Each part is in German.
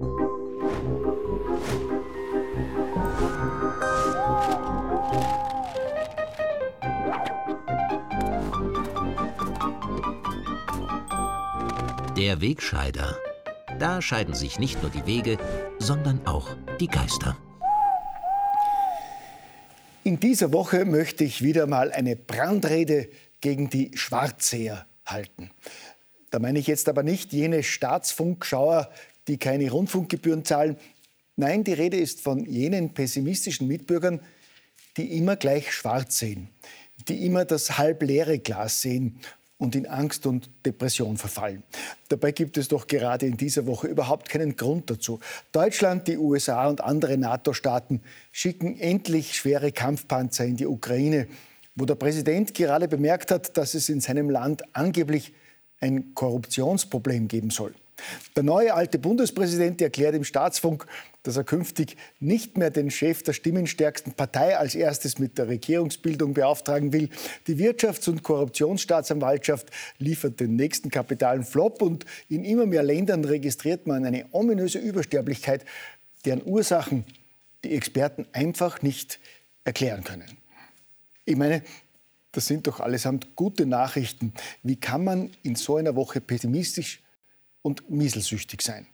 Der Wegscheider. Da scheiden sich nicht nur die Wege, sondern auch die Geister. In dieser Woche möchte ich wieder mal eine Brandrede gegen die Schwarzseher halten. Da meine ich jetzt aber nicht jene Staatsfunkschauer, die keine Rundfunkgebühren zahlen. Nein, die Rede ist von jenen pessimistischen Mitbürgern, die immer gleich schwarz sehen, die immer das halbleere Glas sehen und in Angst und Depression verfallen. Dabei gibt es doch gerade in dieser Woche überhaupt keinen Grund dazu. Deutschland, die USA und andere NATO-Staaten schicken endlich schwere Kampfpanzer in die Ukraine, wo der Präsident gerade bemerkt hat, dass es in seinem Land angeblich ein Korruptionsproblem geben soll. Der neue alte Bundespräsident erklärt im Staatsfunk, dass er künftig nicht mehr den Chef der stimmenstärksten Partei als erstes mit der Regierungsbildung beauftragen will. Die Wirtschafts- und Korruptionsstaatsanwaltschaft liefert den nächsten kapitalen Flop und in immer mehr Ländern registriert man eine ominöse Übersterblichkeit, deren Ursachen die Experten einfach nicht erklären können. Ich meine, das sind doch allesamt gute Nachrichten. Wie kann man in so einer Woche pessimistisch und mieselsüchtig sein?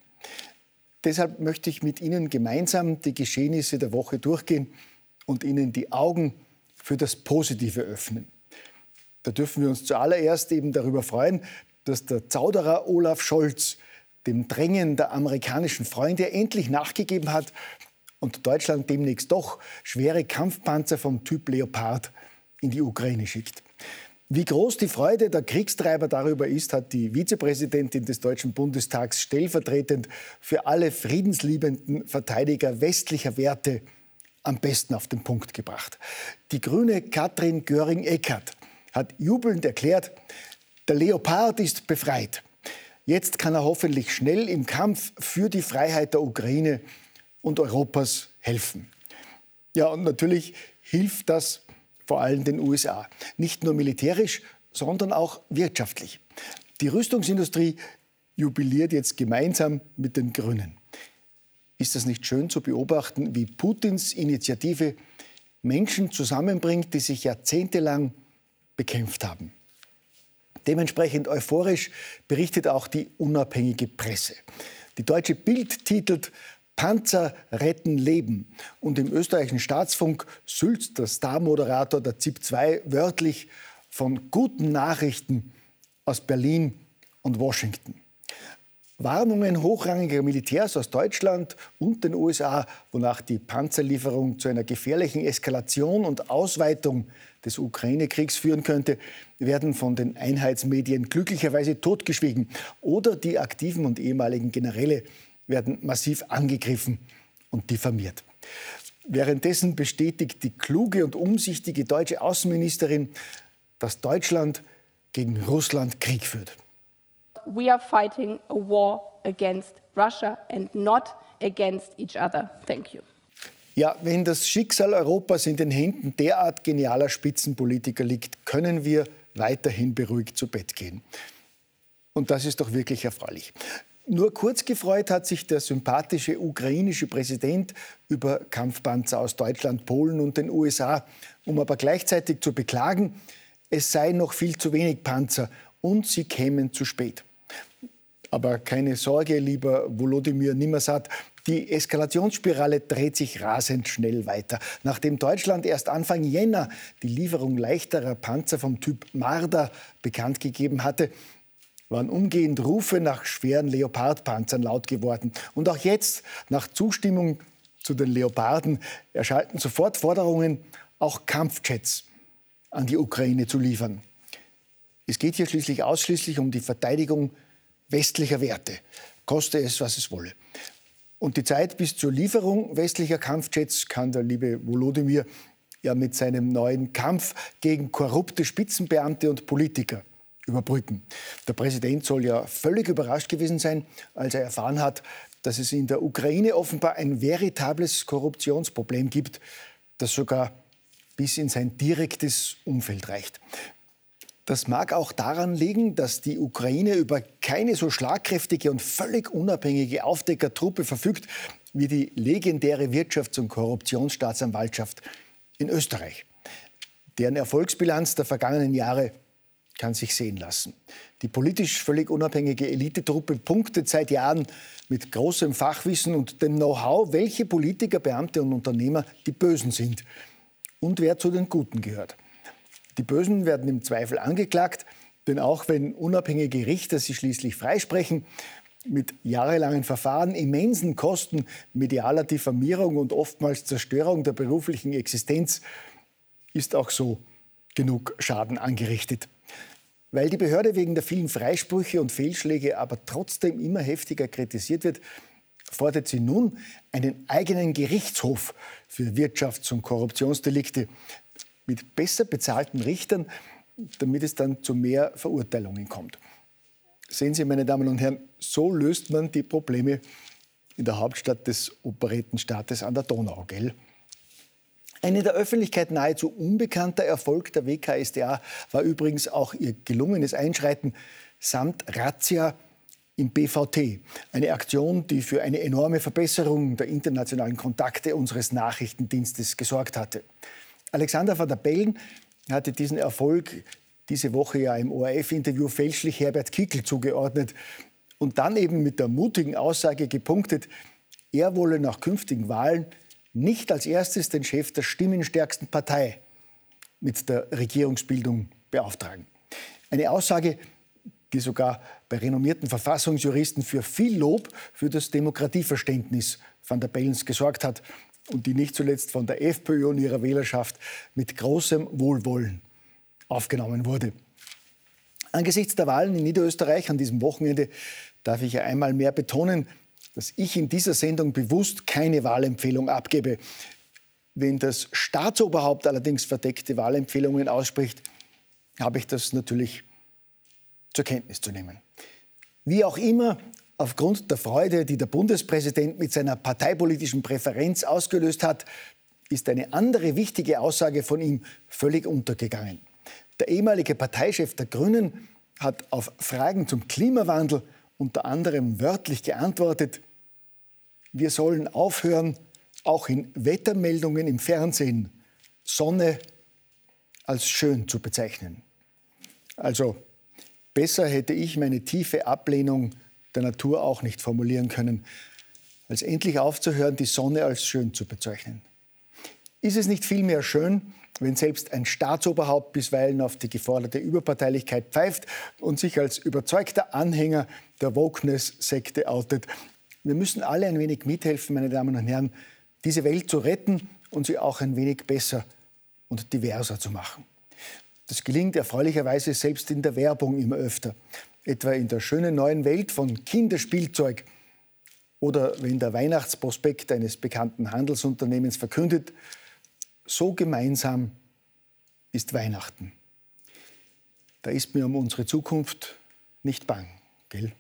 Deshalb möchte ich mit Ihnen gemeinsam die Geschehnisse der Woche durchgehen und Ihnen die Augen für das Positive öffnen. Da dürfen wir uns zuallererst eben darüber freuen, dass der Zauderer Olaf Scholz dem Drängen der amerikanischen Freunde endlich nachgegeben hat und Deutschland demnächst doch schwere Kampfpanzer vom Typ Leopard in die Ukraine schickt. Wie groß die Freude der Kriegstreiber darüber ist, hat die Vizepräsidentin des Deutschen Bundestags stellvertretend für alle friedensliebenden Verteidiger westlicher Werte am besten auf den Punkt gebracht. Die grüne Katrin Göring-Eckardt hat jubelnd erklärt, der Leopard ist befreit. Jetzt kann er hoffentlich schnell im Kampf für die Freiheit der Ukraine und Europas helfen. Ja, und natürlich hilft das vor allem den USA. Nicht nur militärisch, sondern auch wirtschaftlich. Die Rüstungsindustrie jubiliert jetzt gemeinsam mit den Grünen. Ist das nicht schön zu beobachten, wie Putins Initiative Menschen zusammenbringt, die sich jahrzehntelang bekämpft haben? Dementsprechend euphorisch berichtet auch die unabhängige Presse. Die deutsche Bild titelt Panzer retten Leben. Und im österreichischen Staatsfunk sülzt der Star-Moderator der ZIP 2 wörtlich von guten Nachrichten aus Berlin und Washington. Warnungen hochrangiger Militärs aus Deutschland und den USA, wonach die Panzerlieferung zu einer gefährlichen Eskalation und Ausweitung des Ukraine-Kriegs führen könnte, werden von den Einheitsmedien glücklicherweise totgeschwiegen. Oder die aktiven und ehemaligen Generäle werden massiv angegriffen und diffamiert. Währenddessen bestätigt die kluge und umsichtige deutsche Außenministerin, dass Deutschland gegen Russland Krieg führt. We are fighting a war against Russia and not against each other. Thank you. Ja, wenn das Schicksal Europas in den Händen derart genialer Spitzenpolitiker liegt, können wir weiterhin beruhigt zu Bett gehen. Und das ist doch wirklich erfreulich. Nur kurz gefreut hat sich der sympathische ukrainische Präsident über Kampfpanzer aus Deutschland, Polen und den USA, um aber gleichzeitig zu beklagen, es sei noch viel zu wenig Panzer und sie kämen zu spät. Aber keine Sorge, lieber Volodymyr Nimmersat, die Eskalationsspirale dreht sich rasend schnell weiter. Nachdem Deutschland erst Anfang Jänner die Lieferung leichterer Panzer vom Typ Marder bekannt gegeben hatte, waren umgehend Rufe nach schweren Leopardpanzern laut geworden. Und auch jetzt, nach Zustimmung zu den Leoparden, erschalten sofort Forderungen, auch Kampfjets an die Ukraine zu liefern. Es geht hier schließlich ausschließlich um die Verteidigung westlicher Werte, koste es, was es wolle. Und die Zeit bis zur Lieferung westlicher Kampfjets kann der liebe Volodymyr ja mit seinem neuen Kampf gegen korrupte Spitzenbeamte und Politiker überbrücken. Der Präsident soll ja völlig überrascht gewesen sein, als er erfahren hat, dass es in der Ukraine offenbar ein veritables Korruptionsproblem gibt, das sogar bis in sein direktes Umfeld reicht. Das mag auch daran liegen, dass die Ukraine über keine so schlagkräftige und völlig unabhängige Aufdeckertruppe verfügt wie die legendäre Wirtschafts- und Korruptionsstaatsanwaltschaft in Österreich. Deren Erfolgsbilanz der vergangenen Jahre kann sich sehen lassen. Die politisch völlig unabhängige Elitetruppe punktet seit Jahren mit großem Fachwissen und dem Know-how, welche Politiker, Beamte und Unternehmer die Bösen sind und wer zu den Guten gehört. Die Bösen werden im Zweifel angeklagt, denn auch wenn unabhängige Richter sie schließlich freisprechen, mit jahrelangen Verfahren, immensen Kosten, medialer Diffamierung und oftmals Zerstörung der beruflichen Existenz, ist auch so genug Schaden angerichtet. Weil die Behörde wegen der vielen Freisprüche und Fehlschläge aber trotzdem immer heftiger kritisiert wird, fordert sie nun einen eigenen Gerichtshof für Wirtschafts- und Korruptionsdelikte mit besser bezahlten Richtern, damit es dann zu mehr Verurteilungen kommt. Sehen Sie, meine Damen und Herren, so löst man die Probleme in der Hauptstadt des Operettenstaates an der Donau, gell? Ein in der Öffentlichkeit nahezu unbekannter Erfolg der WKSDA war übrigens auch ihr gelungenes Einschreiten samt Razzia im BVT. Eine Aktion, die für eine enorme Verbesserung der internationalen Kontakte unseres Nachrichtendienstes gesorgt hatte. Alexander van der Bellen hatte diesen Erfolg diese Woche ja im ORF-Interview fälschlich Herbert Kickl zugeordnet und dann eben mit der mutigen Aussage gepunktet, er wolle nach künftigen Wahlen nicht als erstes den Chef der stimmenstärksten Partei mit der Regierungsbildung beauftragen. Eine Aussage, die sogar bei renommierten Verfassungsjuristen für viel Lob für das Demokratieverständnis van der Bellens gesorgt hat und die nicht zuletzt von der FPÖ und ihrer Wählerschaft mit großem Wohlwollen aufgenommen wurde. Angesichts der Wahlen in Niederösterreich an diesem Wochenende darf ich einmal mehr betonen, dass ich in dieser Sendung bewusst keine Wahlempfehlung abgebe. Wenn das Staatsoberhaupt allerdings verdeckte Wahlempfehlungen ausspricht, habe ich das natürlich zur Kenntnis zu nehmen. Wie auch immer, aufgrund der Freude, die der Bundespräsident mit seiner parteipolitischen Präferenz ausgelöst hat, ist eine andere wichtige Aussage von ihm völlig untergegangen. Der ehemalige Parteichef der Grünen hat auf Fragen zum Klimawandel unter anderem wörtlich geantwortet, wir sollen aufhören, auch in Wettermeldungen im Fernsehen Sonne als schön zu bezeichnen. Also besser hätte ich meine tiefe Ablehnung der Natur auch nicht formulieren können, als endlich aufzuhören, die Sonne als schön zu bezeichnen. Ist es nicht vielmehr schön, wenn selbst ein Staatsoberhaupt bisweilen auf die geforderte Überparteilichkeit pfeift und sich als überzeugter Anhänger der Wokeness-Sekte outet? Wir müssen alle ein wenig mithelfen, meine Damen und Herren, diese Welt zu retten und sie auch ein wenig besser und diverser zu machen. Das gelingt erfreulicherweise selbst in der Werbung immer öfter etwa in der schönen neuen Welt von Kinderspielzeug oder wenn der Weihnachtsprospekt eines bekannten Handelsunternehmens verkündet, so gemeinsam ist Weihnachten. Da ist mir um unsere Zukunft nicht bang, gell?